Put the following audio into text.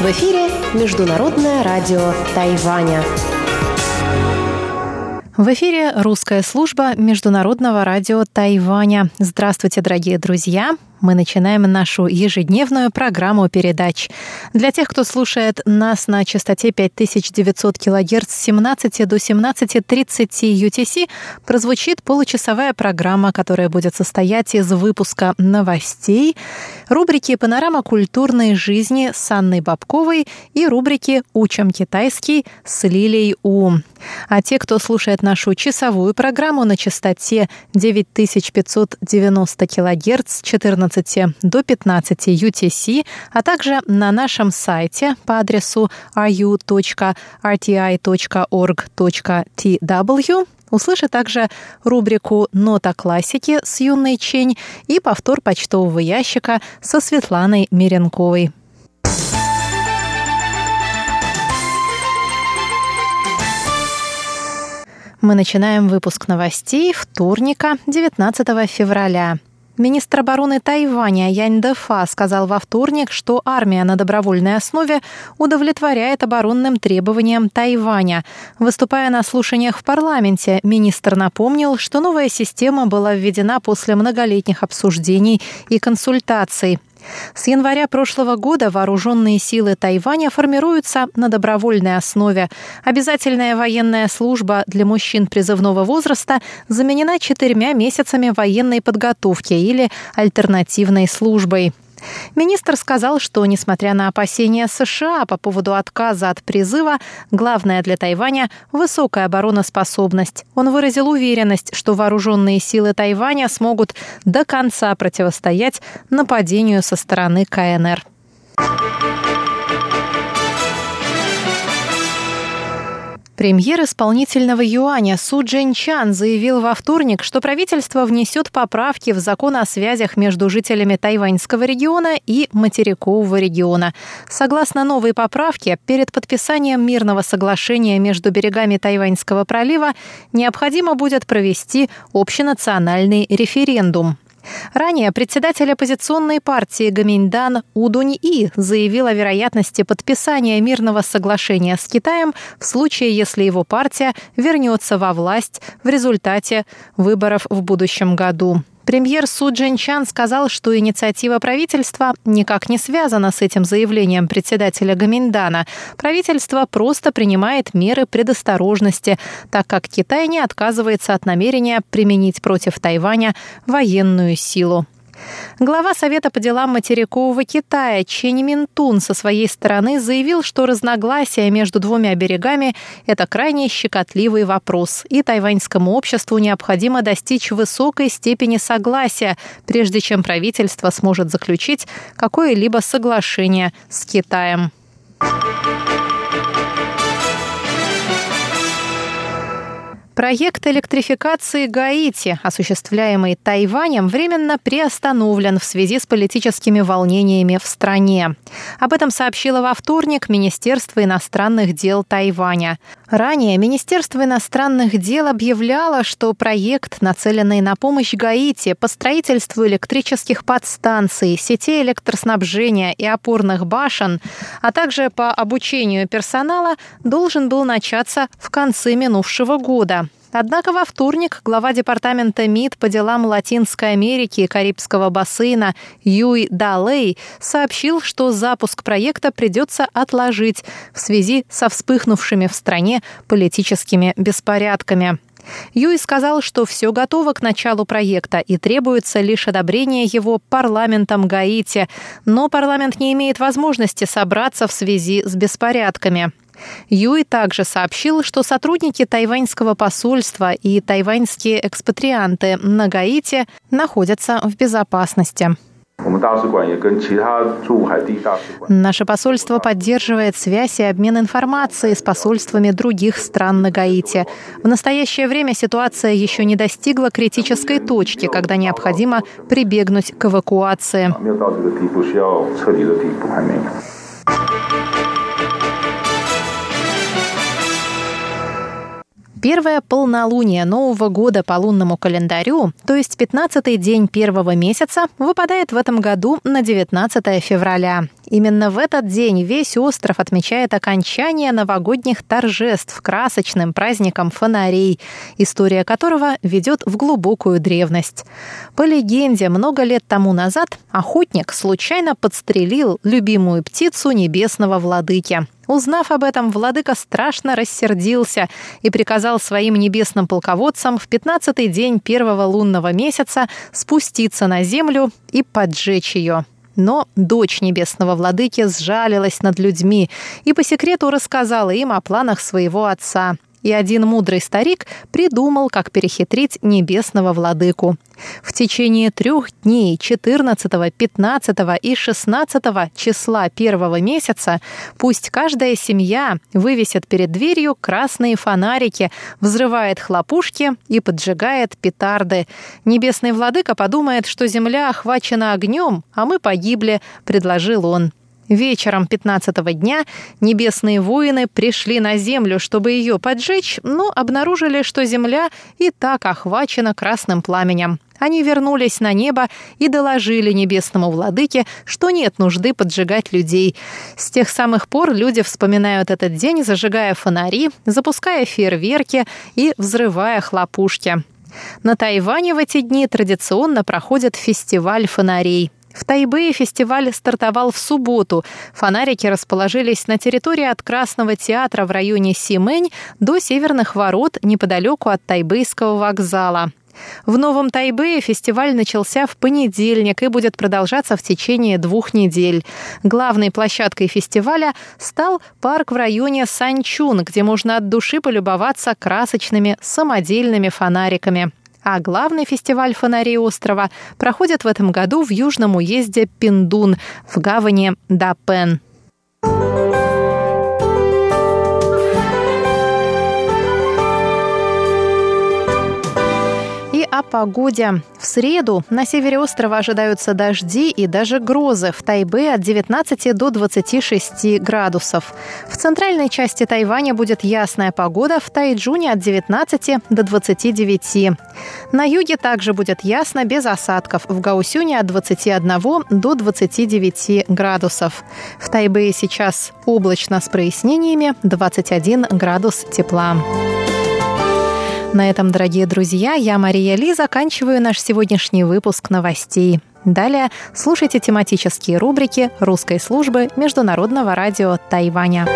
В эфире Международное радио Тайваня. В эфире русская служба Международного радио Тайваня. Здравствуйте, дорогие друзья! Мы начинаем нашу ежедневную программу передач. Для тех, кто слушает нас на частоте 5900 кГц с 17 до 17.30 UTC, прозвучит получасовая программа, которая будет состоять из выпуска новостей, рубрики «Панорама культурной жизни» с Анной Бабковой и рубрики «Учим китайский» с Лилией У. А те, кто слушает нашу часовую программу на частоте 9590 кГц с 14 14 до 15 UTC, а также на нашем сайте по адресу ru.rti.org.tw услышит также рубрику «Нота классики» с Юной Чень и повтор почтового ящика со Светланой Миренковой. Мы начинаем выпуск новостей вторника, 19 февраля. Министр обороны Тайваня Янь Дэфа сказал во вторник, что армия на добровольной основе удовлетворяет оборонным требованиям Тайваня. Выступая на слушаниях в парламенте, министр напомнил, что новая система была введена после многолетних обсуждений и консультаций. С января прошлого года вооруженные силы Тайваня формируются на добровольной основе. Обязательная военная служба для мужчин призывного возраста заменена четырьмя месяцами военной подготовки или альтернативной службой. Министр сказал, что, несмотря на опасения США по поводу отказа от призыва, главное для Тайваня – высокая обороноспособность. Он выразил уверенность, что вооруженные силы Тайваня смогут до конца противостоять нападению со стороны КНР. Премьер исполнительного юаня Су Чан заявил во вторник, что правительство внесет поправки в закон о связях между жителями Тайваньского региона и материкового региона. Согласно новой поправке, перед подписанием мирного соглашения между берегами Тайваньского пролива необходимо будет провести общенациональный референдум. Ранее председатель оппозиционной партии Гаминьдан Удунь-И заявил о вероятности подписания мирного соглашения с Китаем в случае, если его партия вернется во власть в результате выборов в будущем году. Премьер Су Чан сказал, что инициатива правительства никак не связана с этим заявлением председателя Гаминдана. Правительство просто принимает меры предосторожности, так как Китай не отказывается от намерения применить против Тайваня военную силу. Глава Совета по делам материкового Китая Чен Минтун со своей стороны заявил, что разногласия между двумя берегами – это крайне щекотливый вопрос, и тайваньскому обществу необходимо достичь высокой степени согласия, прежде чем правительство сможет заключить какое-либо соглашение с Китаем. Проект электрификации Гаити, осуществляемый Тайванем, временно приостановлен в связи с политическими волнениями в стране. Об этом сообщило во вторник Министерство иностранных дел Тайваня. Ранее Министерство иностранных дел объявляло, что проект, нацеленный на помощь Гаити по строительству электрических подстанций, сетей электроснабжения и опорных башен, а также по обучению персонала, должен был начаться в конце минувшего года. Однако во вторник глава департамента МИД по делам Латинской Америки и Карибского бассейна Юй Далей сообщил, что запуск проекта придется отложить в связи со вспыхнувшими в стране политическими беспорядками. Юй сказал, что все готово к началу проекта и требуется лишь одобрение его парламентом Гаити, но парламент не имеет возможности собраться в связи с беспорядками. Юй также сообщил, что сотрудники тайваньского посольства и тайваньские экспатрианты на Гаити находятся в безопасности. Наше посольство поддерживает связь и обмен информацией с посольствами других стран на Гаити. В настоящее время ситуация еще не достигла критической точки, когда необходимо прибегнуть к эвакуации. Первое полнолуние Нового года по лунному календарю, то есть 15-й день первого месяца, выпадает в этом году на 19 февраля. Именно в этот день весь остров отмечает окончание новогодних торжеств красочным праздником фонарей, история которого ведет в глубокую древность. По легенде, много лет тому назад охотник случайно подстрелил любимую птицу небесного владыки. Узнав об этом, владыка страшно рассердился и приказал своим небесным полководцам в пятнадцатый день первого лунного месяца спуститься на землю и поджечь ее. Но дочь небесного владыки сжалилась над людьми и по секрету рассказала им о планах своего отца – и один мудрый старик придумал, как перехитрить небесного владыку. В течение трех дней 14, 15 и 16 числа первого месяца пусть каждая семья вывесит перед дверью красные фонарики, взрывает хлопушки и поджигает петарды. Небесный владыка подумает, что земля охвачена огнем, а мы погибли, предложил он. Вечером 15 дня небесные воины пришли на землю, чтобы ее поджечь, но обнаружили, что земля и так охвачена красным пламенем. Они вернулись на небо и доложили небесному владыке, что нет нужды поджигать людей. С тех самых пор люди вспоминают этот день, зажигая фонари, запуская фейерверки и взрывая хлопушки. На Тайване в эти дни традиционно проходит фестиваль фонарей. В Тайбэе фестиваль стартовал в субботу. Фонарики расположились на территории от Красного театра в районе Симэнь до Северных ворот неподалеку от Тайбэйского вокзала. В Новом Тайбэе фестиваль начался в понедельник и будет продолжаться в течение двух недель. Главной площадкой фестиваля стал парк в районе Санчун, где можно от души полюбоваться красочными самодельными фонариками. А главный фестиваль фонарей острова проходит в этом году в южном уезде Пиндун в гавани Дапен. О погоде. В среду на севере острова ожидаются дожди и даже грозы. В Тайбе от 19 до 26 градусов. В центральной части Тайваня будет ясная погода. В Тайджуне от 19 до 29. На юге также будет ясно, без осадков. В Гаусюне от 21 до 29 градусов. В Тайбе сейчас облачно с прояснениями 21 градус тепла. На этом, дорогие друзья, я, Мария Ли, заканчиваю наш сегодняшний выпуск новостей. Далее слушайте тематические рубрики русской службы Международного радио Тайваня.